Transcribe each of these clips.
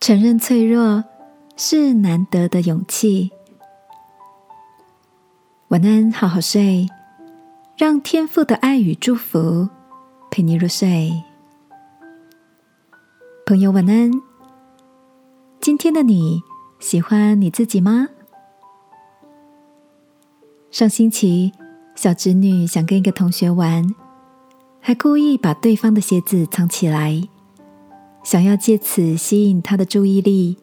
承认脆弱是难得的勇气。晚安，好好睡，让天父的爱与祝福陪你入睡。朋友，晚安。今天的你喜欢你自己吗？上星期，小侄女想跟一个同学玩，还故意把对方的鞋子藏起来，想要借此吸引他的注意力。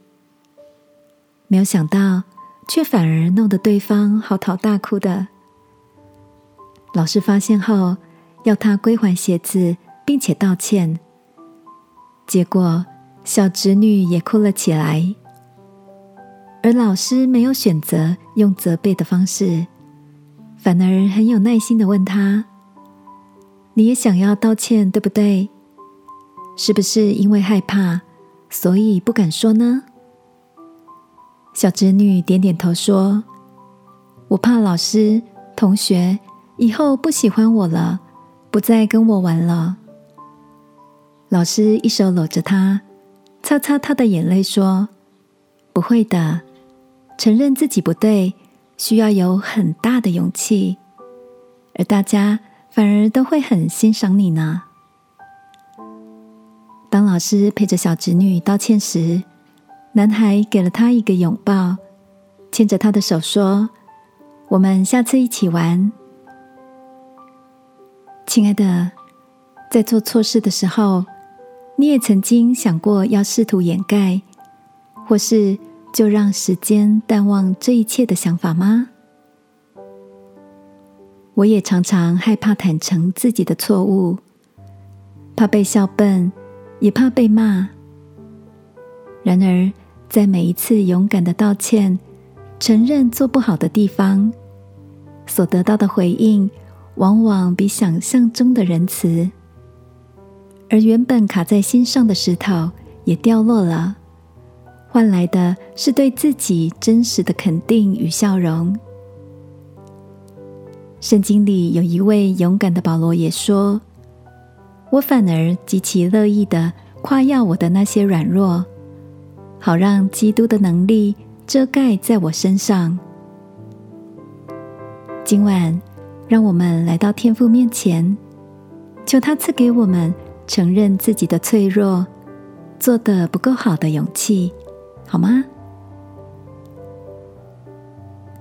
没有想到。却反而弄得对方嚎啕大哭的。老师发现后，要他归还鞋子，并且道歉。结果，小侄女也哭了起来。而老师没有选择用责备的方式，反而很有耐心的问他：“你也想要道歉，对不对？是不是因为害怕，所以不敢说呢？”小侄女点点头说：“我怕老师、同学以后不喜欢我了，不再跟我玩了。”老师一手搂着她，擦擦她的眼泪，说：“不会的，承认自己不对，需要有很大的勇气，而大家反而都会很欣赏你呢。”当老师陪着小侄女道歉时，男孩给了他一个拥抱，牵着他的手说：“我们下次一起玩。”亲爱的，在做错事的时候，你也曾经想过要试图掩盖，或是就让时间淡忘这一切的想法吗？我也常常害怕坦诚自己的错误，怕被笑笨，也怕被骂。然而，在每一次勇敢的道歉、承认做不好的地方，所得到的回应，往往比想象中的仁慈，而原本卡在心上的石头也掉落了，换来的是对自己真实的肯定与笑容。圣经里有一位勇敢的保罗也说：“我反而极其乐意的夸耀我的那些软弱。”好让基督的能力遮盖在我身上。今晚，让我们来到天父面前，求他赐给我们承认自己的脆弱、做的不够好的勇气，好吗？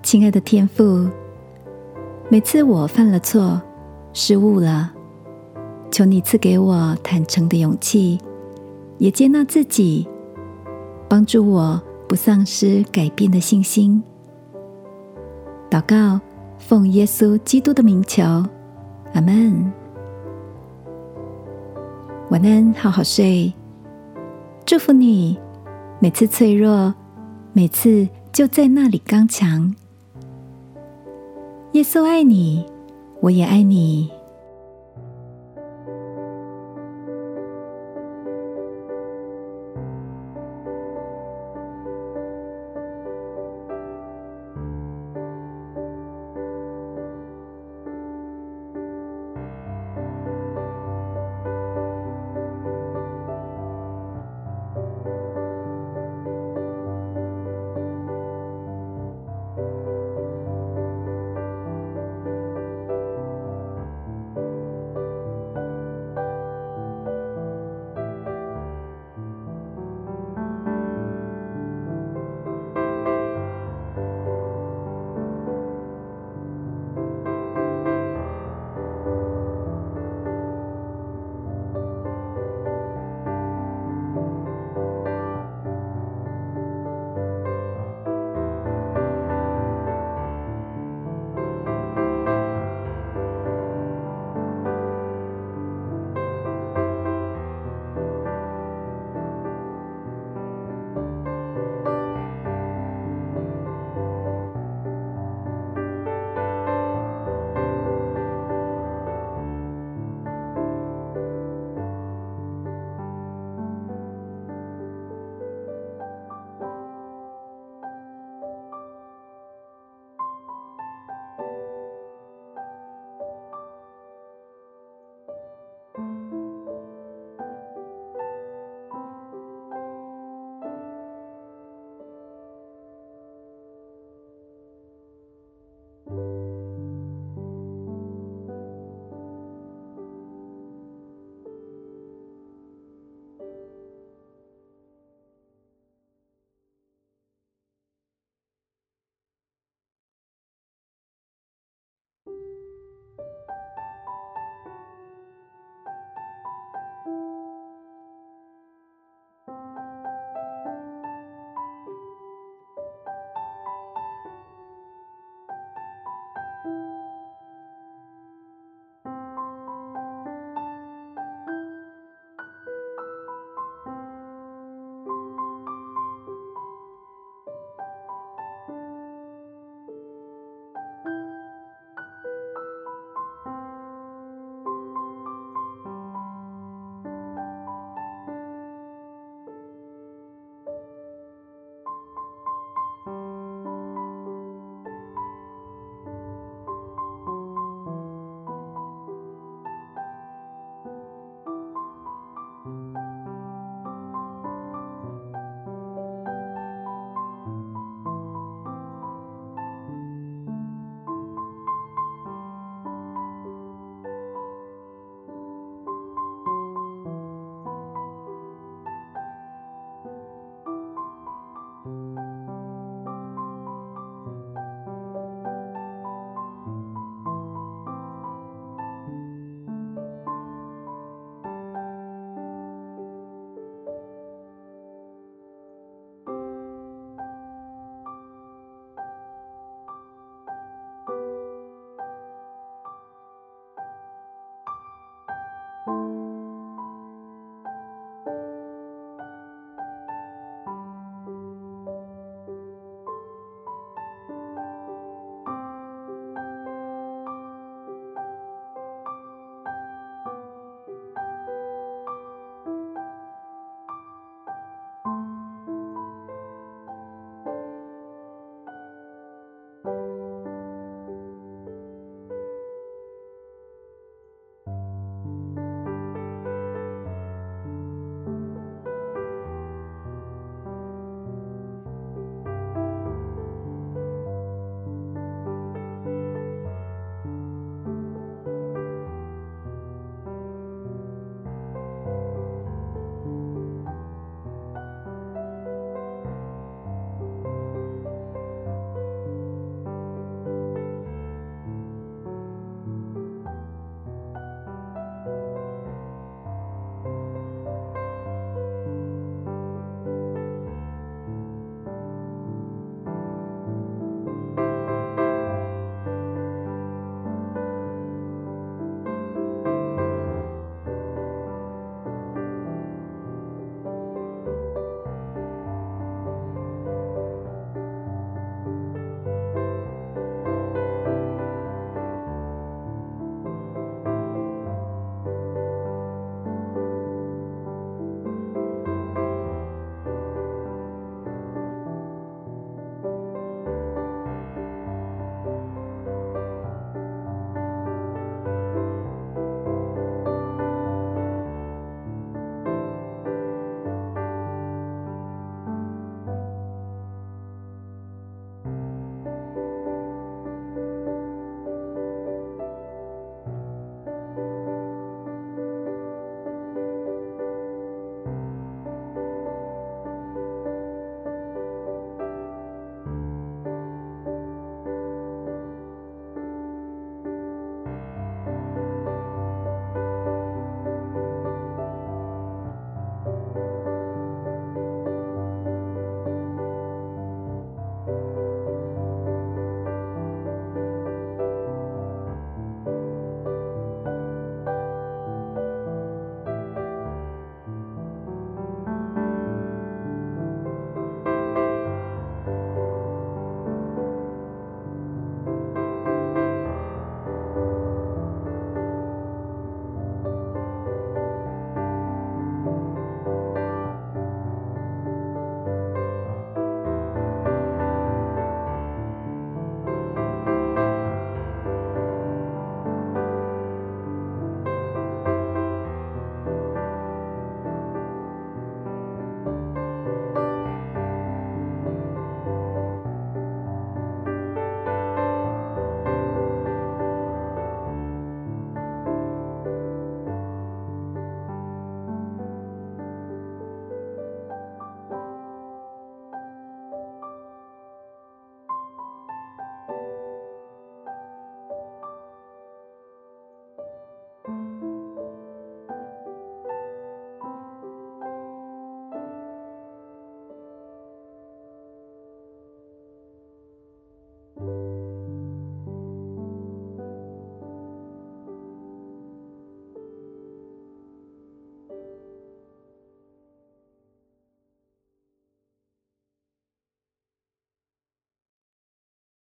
亲爱的天父，每次我犯了错、失误了，求你赐给我坦诚的勇气，也接纳自己。帮助我不丧失改变的信心。祷告，奉耶稣基督的名求，阿门。晚安，好好睡。祝福你，每次脆弱，每次就在那里刚强。耶稣爱你，我也爱你。